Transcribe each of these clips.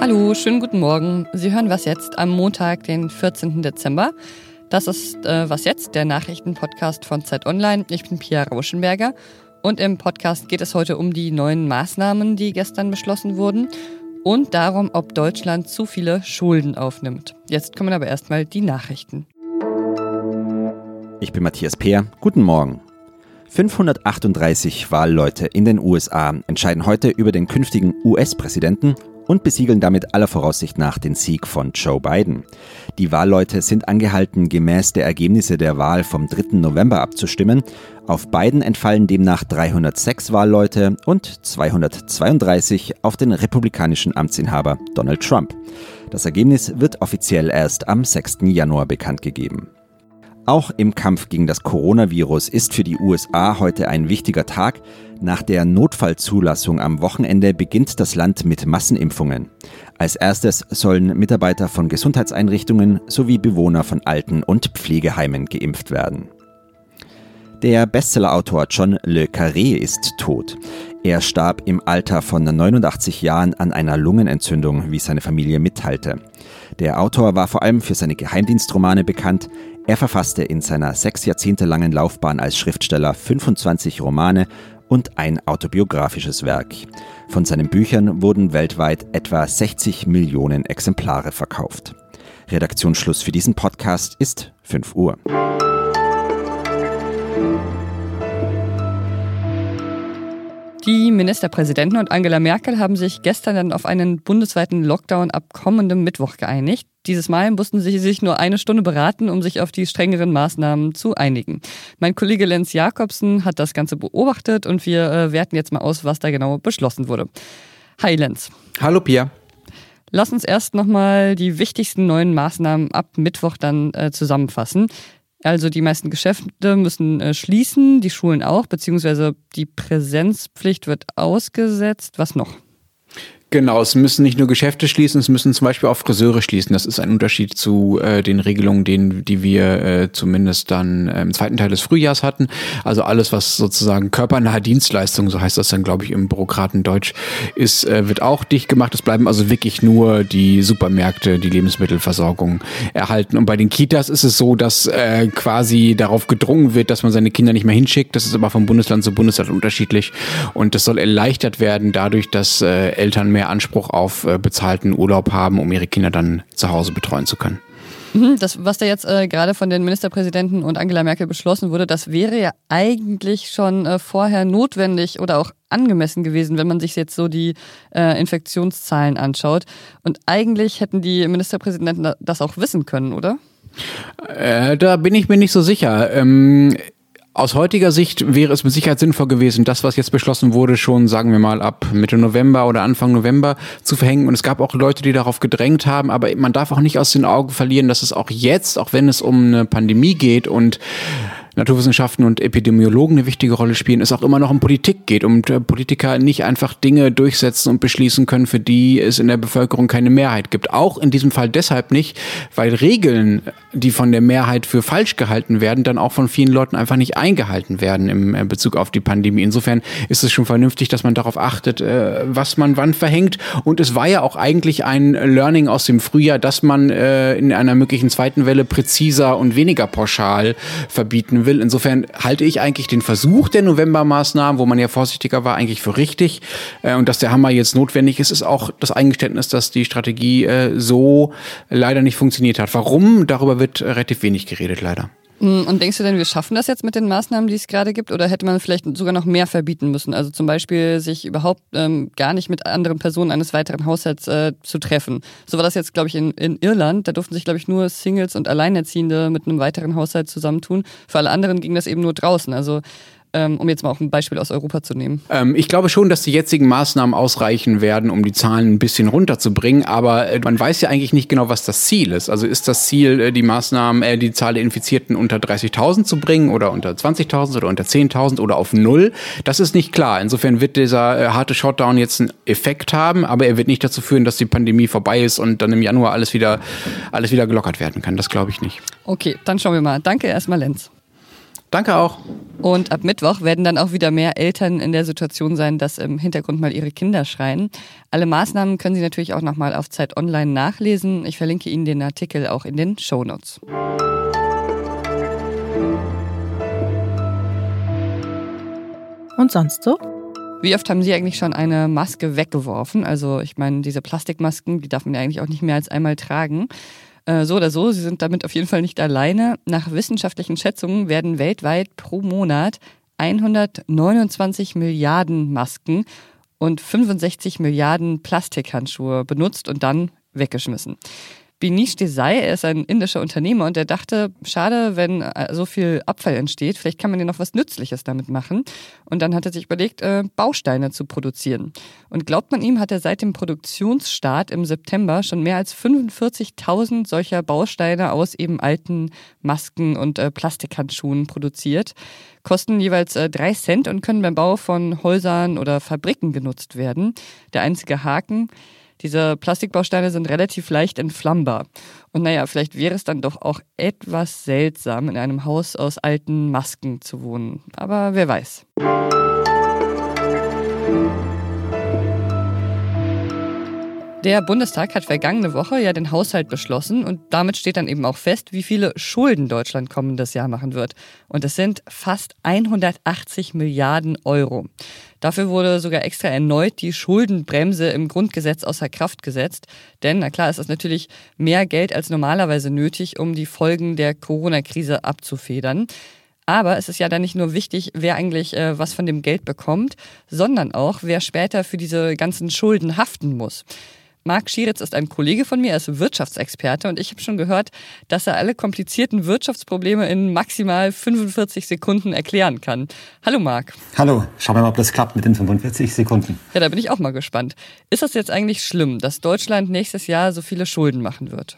Hallo, schönen guten Morgen. Sie hören was jetzt am Montag, den 14. Dezember. Das ist äh, was jetzt, der Nachrichtenpodcast von Zeit Online. Ich bin Pia Rauschenberger und im Podcast geht es heute um die neuen Maßnahmen, die gestern beschlossen wurden und darum, ob Deutschland zu viele Schulden aufnimmt. Jetzt kommen aber erstmal die Nachrichten. Ich bin Matthias Peer. Guten Morgen. 538 Wahlleute in den USA entscheiden heute über den künftigen US-Präsidenten und besiegeln damit aller Voraussicht nach den Sieg von Joe Biden. Die Wahlleute sind angehalten, gemäß der Ergebnisse der Wahl vom 3. November abzustimmen. Auf Biden entfallen demnach 306 Wahlleute und 232 auf den republikanischen Amtsinhaber Donald Trump. Das Ergebnis wird offiziell erst am 6. Januar bekannt gegeben. Auch im Kampf gegen das Coronavirus ist für die USA heute ein wichtiger Tag. Nach der Notfallzulassung am Wochenende beginnt das Land mit Massenimpfungen. Als erstes sollen Mitarbeiter von Gesundheitseinrichtungen sowie Bewohner von Alten- und Pflegeheimen geimpft werden. Der Bestsellerautor John Le Carré ist tot. Er starb im Alter von 89 Jahren an einer Lungenentzündung, wie seine Familie mitteilte. Der Autor war vor allem für seine Geheimdienstromane bekannt. Er verfasste in seiner sechs Jahrzehnte langen Laufbahn als Schriftsteller 25 Romane und ein autobiografisches Werk. Von seinen Büchern wurden weltweit etwa 60 Millionen Exemplare verkauft. Redaktionsschluss für diesen Podcast ist 5 Uhr. Die Ministerpräsidenten und Angela Merkel haben sich gestern dann auf einen bundesweiten Lockdown ab kommendem Mittwoch geeinigt. Dieses Mal mussten sie sich nur eine Stunde beraten, um sich auf die strengeren Maßnahmen zu einigen. Mein Kollege Lenz Jakobsen hat das Ganze beobachtet und wir äh, werten jetzt mal aus, was da genau beschlossen wurde. Hi Lenz. Hallo Pia. Lass uns erst nochmal die wichtigsten neuen Maßnahmen ab Mittwoch dann äh, zusammenfassen. Also die meisten Geschäfte müssen äh, schließen, die Schulen auch, beziehungsweise die Präsenzpflicht wird ausgesetzt. Was noch? Genau, es müssen nicht nur Geschäfte schließen, es müssen zum Beispiel auch Friseure schließen. Das ist ein Unterschied zu äh, den Regelungen, den, die wir äh, zumindest dann äh, im zweiten Teil des Frühjahrs hatten. Also alles, was sozusagen körpernahe Dienstleistung, so heißt das dann, glaube ich, im Bürokratendeutsch, ist, äh, wird auch dicht gemacht. Es bleiben also wirklich nur die Supermärkte, die Lebensmittelversorgung erhalten. Und bei den Kitas ist es so, dass äh, quasi darauf gedrungen wird, dass man seine Kinder nicht mehr hinschickt. Das ist aber vom Bundesland zu Bundesland unterschiedlich. Und das soll erleichtert werden dadurch, dass äh, Eltern mehr mehr Anspruch auf äh, bezahlten Urlaub haben, um ihre Kinder dann zu Hause betreuen zu können. Mhm, das, was da jetzt äh, gerade von den Ministerpräsidenten und Angela Merkel beschlossen wurde, das wäre ja eigentlich schon äh, vorher notwendig oder auch angemessen gewesen, wenn man sich jetzt so die äh, Infektionszahlen anschaut. Und eigentlich hätten die Ministerpräsidenten das auch wissen können, oder? Äh, da bin ich mir nicht so sicher. Ähm aus heutiger Sicht wäre es mit Sicherheit sinnvoll gewesen, das, was jetzt beschlossen wurde, schon, sagen wir mal, ab Mitte November oder Anfang November zu verhängen. Und es gab auch Leute, die darauf gedrängt haben. Aber man darf auch nicht aus den Augen verlieren, dass es auch jetzt, auch wenn es um eine Pandemie geht und Naturwissenschaften und Epidemiologen eine wichtige Rolle spielen, es auch immer noch um Politik geht und äh, Politiker nicht einfach Dinge durchsetzen und beschließen können, für die es in der Bevölkerung keine Mehrheit gibt. Auch in diesem Fall deshalb nicht, weil Regeln, die von der Mehrheit für falsch gehalten werden, dann auch von vielen Leuten einfach nicht eingehalten werden im äh, Bezug auf die Pandemie. Insofern ist es schon vernünftig, dass man darauf achtet, äh, was man wann verhängt. Und es war ja auch eigentlich ein Learning aus dem Frühjahr, dass man in einer möglichen zweiten Welle präziser und weniger pauschal verbieten will. Insofern halte ich eigentlich den Versuch der Novembermaßnahmen, wo man ja vorsichtiger war, eigentlich für richtig. Äh, und dass der Hammer jetzt notwendig ist, ist auch das Eingeständnis, dass die Strategie äh, so leider nicht funktioniert hat. Warum? Darüber wird relativ wenig geredet, leider. Hm, und denkst du denn, wir schaffen das jetzt mit den Maßnahmen, die es gerade gibt? Oder hätte man vielleicht sogar noch mehr verbieten müssen? Also zum Beispiel sich überhaupt ähm, gar nicht mit anderen Personen eines weiteren Haushalts äh, zu treffen. So war das jetzt, glaube ich, in, in Irland. Da durften sich, glaube ich, nur Singles und Alleinerziehende mit einem weiteren Haushalt zusammentun. Für alle anderen ging das eben nur draußen. Also ähm, um jetzt mal auch ein Beispiel aus Europa zu nehmen? Ähm, ich glaube schon, dass die jetzigen Maßnahmen ausreichen werden, um die Zahlen ein bisschen runterzubringen. Aber äh, man weiß ja eigentlich nicht genau, was das Ziel ist. Also ist das Ziel, äh, die Maßnahmen, äh, die Zahl der Infizierten unter 30.000 zu bringen oder unter 20.000 oder unter 10.000 oder auf Null? Das ist nicht klar. Insofern wird dieser harte Shutdown jetzt einen Effekt haben, aber er wird nicht dazu führen, dass die Pandemie vorbei ist und dann im Januar alles wieder, alles wieder gelockert werden kann. Das glaube ich nicht. Okay, dann schauen wir mal. Danke erstmal, Lenz. Danke auch. Und ab Mittwoch werden dann auch wieder mehr Eltern in der Situation sein, dass im Hintergrund mal ihre Kinder schreien. Alle Maßnahmen können Sie natürlich auch nochmal auf Zeit Online nachlesen. Ich verlinke Ihnen den Artikel auch in den Show Notes. Und sonst so? Wie oft haben Sie eigentlich schon eine Maske weggeworfen? Also ich meine, diese Plastikmasken, die darf man ja eigentlich auch nicht mehr als einmal tragen. Äh, so oder so, Sie sind damit auf jeden Fall nicht alleine. Nach wissenschaftlichen Schätzungen werden weltweit pro Monat 129 Milliarden Masken und 65 Milliarden Plastikhandschuhe benutzt und dann weggeschmissen. Binish Desai, er ist ein indischer Unternehmer und er dachte, schade, wenn äh, so viel Abfall entsteht, vielleicht kann man ja noch was Nützliches damit machen. Und dann hat er sich überlegt, äh, Bausteine zu produzieren. Und glaubt man ihm, hat er seit dem Produktionsstart im September schon mehr als 45.000 solcher Bausteine aus eben alten Masken und äh, Plastikhandschuhen produziert. Kosten jeweils drei Cent und können beim Bau von Häusern oder Fabriken genutzt werden. Der einzige Haken, diese Plastikbausteine sind relativ leicht entflammbar. Und naja, vielleicht wäre es dann doch auch etwas seltsam, in einem Haus aus alten Masken zu wohnen. Aber wer weiß. Der Bundestag hat vergangene Woche ja den Haushalt beschlossen und damit steht dann eben auch fest, wie viele Schulden Deutschland kommendes Jahr machen wird. Und es sind fast 180 Milliarden Euro. Dafür wurde sogar extra erneut die Schuldenbremse im Grundgesetz außer Kraft gesetzt. Denn, na klar, es ist natürlich mehr Geld als normalerweise nötig, um die Folgen der Corona-Krise abzufedern. Aber es ist ja dann nicht nur wichtig, wer eigentlich äh, was von dem Geld bekommt, sondern auch, wer später für diese ganzen Schulden haften muss. Marc Schieritz ist ein Kollege von mir, er ist Wirtschaftsexperte und ich habe schon gehört, dass er alle komplizierten Wirtschaftsprobleme in maximal 45 Sekunden erklären kann. Hallo Marc. Hallo, schauen wir mal, ob das klappt mit den 45 Sekunden. Ja, da bin ich auch mal gespannt. Ist das jetzt eigentlich schlimm, dass Deutschland nächstes Jahr so viele Schulden machen wird?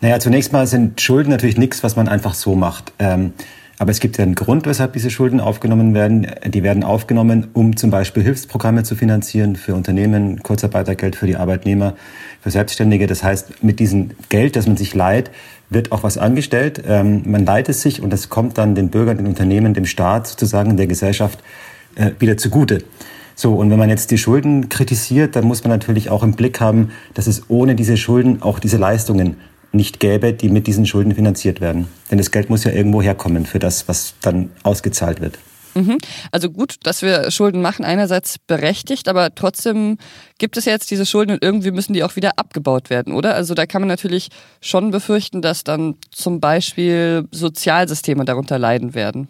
Naja, zunächst mal sind Schulden natürlich nichts, was man einfach so macht. Ähm, aber es gibt ja einen Grund, weshalb diese Schulden aufgenommen werden. Die werden aufgenommen, um zum Beispiel Hilfsprogramme zu finanzieren für Unternehmen, Kurzarbeitergeld für die Arbeitnehmer, für Selbstständige. Das heißt, mit diesem Geld, das man sich leiht, wird auch was angestellt. Ähm, man leiht es sich und das kommt dann den Bürgern, den Unternehmen, dem Staat sozusagen, der Gesellschaft äh, wieder zugute. So, und wenn man jetzt die Schulden kritisiert, dann muss man natürlich auch im Blick haben, dass es ohne diese Schulden auch diese Leistungen nicht gäbe, die mit diesen Schulden finanziert werden. Denn das Geld muss ja irgendwo herkommen für das, was dann ausgezahlt wird. Mhm. Also gut, dass wir Schulden machen, einerseits berechtigt, aber trotzdem gibt es jetzt diese Schulden und irgendwie müssen die auch wieder abgebaut werden, oder? Also da kann man natürlich schon befürchten, dass dann zum Beispiel Sozialsysteme darunter leiden werden.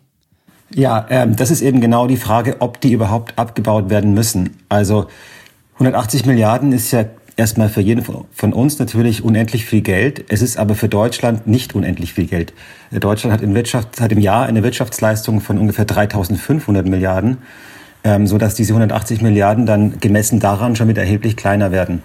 Ja, ähm, das ist eben genau die Frage, ob die überhaupt abgebaut werden müssen. Also 180 Milliarden ist ja erstmal für jeden von uns natürlich unendlich viel Geld. Es ist aber für Deutschland nicht unendlich viel Geld. Deutschland hat, in Wirtschaft, hat im Jahr eine Wirtschaftsleistung von ungefähr 3.500 Milliarden, ähm, so dass diese 180 Milliarden dann gemessen daran schon wieder erheblich kleiner werden.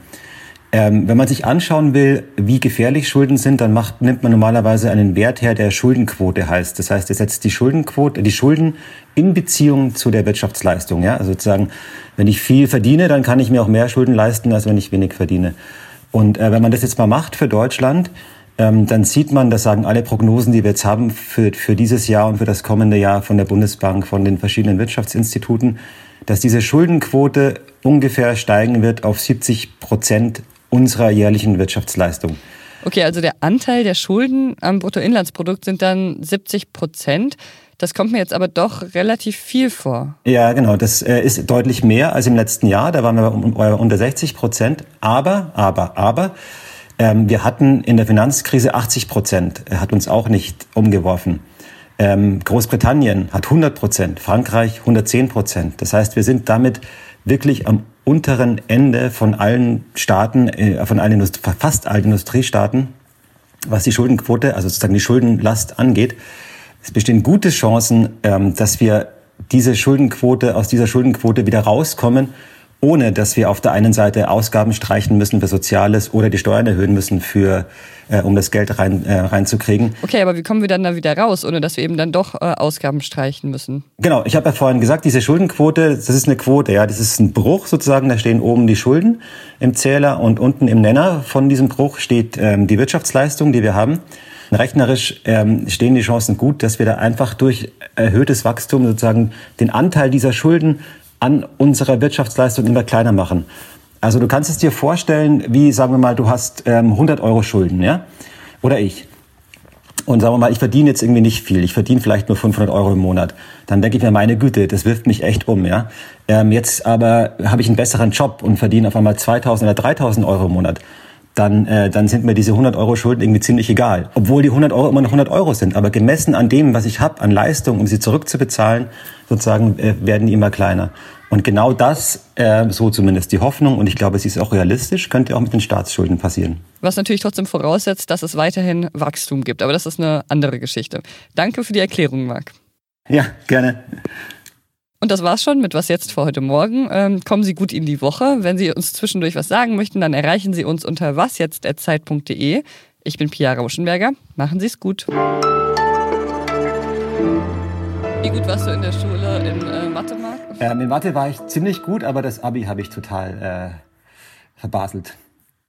Ähm, wenn man sich anschauen will, wie gefährlich Schulden sind, dann macht, nimmt man normalerweise einen Wert her, der Schuldenquote heißt. Das heißt, er setzt die Schuldenquote, die Schulden in Beziehung zu der Wirtschaftsleistung. Ja? Also sozusagen, wenn ich viel verdiene, dann kann ich mir auch mehr Schulden leisten, als wenn ich wenig verdiene. Und äh, wenn man das jetzt mal macht für Deutschland, ähm, dann sieht man, das sagen alle Prognosen, die wir jetzt haben für, für dieses Jahr und für das kommende Jahr von der Bundesbank, von den verschiedenen Wirtschaftsinstituten, dass diese Schuldenquote ungefähr steigen wird auf 70 Prozent unserer jährlichen Wirtschaftsleistung. Okay, also der Anteil der Schulden am Bruttoinlandsprodukt sind dann 70 Prozent. Das kommt mir jetzt aber doch relativ viel vor. Ja, genau. Das äh, ist deutlich mehr als im letzten Jahr. Da waren wir unter 60 Prozent. Aber, aber, aber, ähm, wir hatten in der Finanzkrise 80 Prozent. Hat uns auch nicht umgeworfen. Ähm, Großbritannien hat 100 Prozent, Frankreich 110 Prozent. Das heißt, wir sind damit wirklich am unteren Ende von allen Staaten, äh, von allen Indust fast allen Industriestaaten, was die Schuldenquote, also sozusagen die Schuldenlast angeht. Es bestehen gute Chancen, ähm, dass wir diese Schuldenquote, aus dieser Schuldenquote wieder rauskommen ohne dass wir auf der einen Seite Ausgaben streichen müssen für Soziales oder die Steuern erhöhen müssen, für, äh, um das Geld rein, äh, reinzukriegen. Okay, aber wie kommen wir dann da wieder raus, ohne dass wir eben dann doch äh, Ausgaben streichen müssen? Genau, ich habe ja vorhin gesagt, diese Schuldenquote, das ist eine Quote, ja, das ist ein Bruch sozusagen, da stehen oben die Schulden im Zähler und unten im Nenner von diesem Bruch steht ähm, die Wirtschaftsleistung, die wir haben. Rechnerisch ähm, stehen die Chancen gut, dass wir da einfach durch erhöhtes Wachstum sozusagen den Anteil dieser Schulden an unserer Wirtschaftsleistung immer kleiner machen. Also du kannst es dir vorstellen, wie sagen wir mal, du hast ähm, 100 Euro Schulden, ja? Oder ich. Und sagen wir mal, ich verdiene jetzt irgendwie nicht viel. Ich verdiene vielleicht nur 500 Euro im Monat. Dann denke ich mir, meine Güte, das wirft mich echt um, ja. Ähm, jetzt aber habe ich einen besseren Job und verdiene auf einmal 2000 oder 3000 Euro im Monat dann, äh, dann sind mir diese 100 Euro Schulden irgendwie ziemlich egal. Obwohl die 100 Euro immer noch 100 Euro sind. Aber gemessen an dem, was ich habe an Leistung, um sie zurückzubezahlen, sozusagen äh, werden die immer kleiner. Und genau das, äh, so zumindest die Hoffnung, und ich glaube, sie ist auch realistisch, könnte auch mit den Staatsschulden passieren. Was natürlich trotzdem voraussetzt, dass es weiterhin Wachstum gibt. Aber das ist eine andere Geschichte. Danke für die Erklärung, Marc. Ja, gerne. Und das war's schon mit Was jetzt für heute Morgen. Ähm, kommen Sie gut in die Woche. Wenn Sie uns zwischendurch was sagen möchten, dann erreichen Sie uns unter wasjetzt.zeit.de. Ich bin Pia Rauschenberger. Machen Sie es gut. Wie gut warst du in der Schule in äh, Mathe, Marc? Ähm, in Mathe war ich ziemlich gut, aber das Abi habe ich total äh, verbaselt.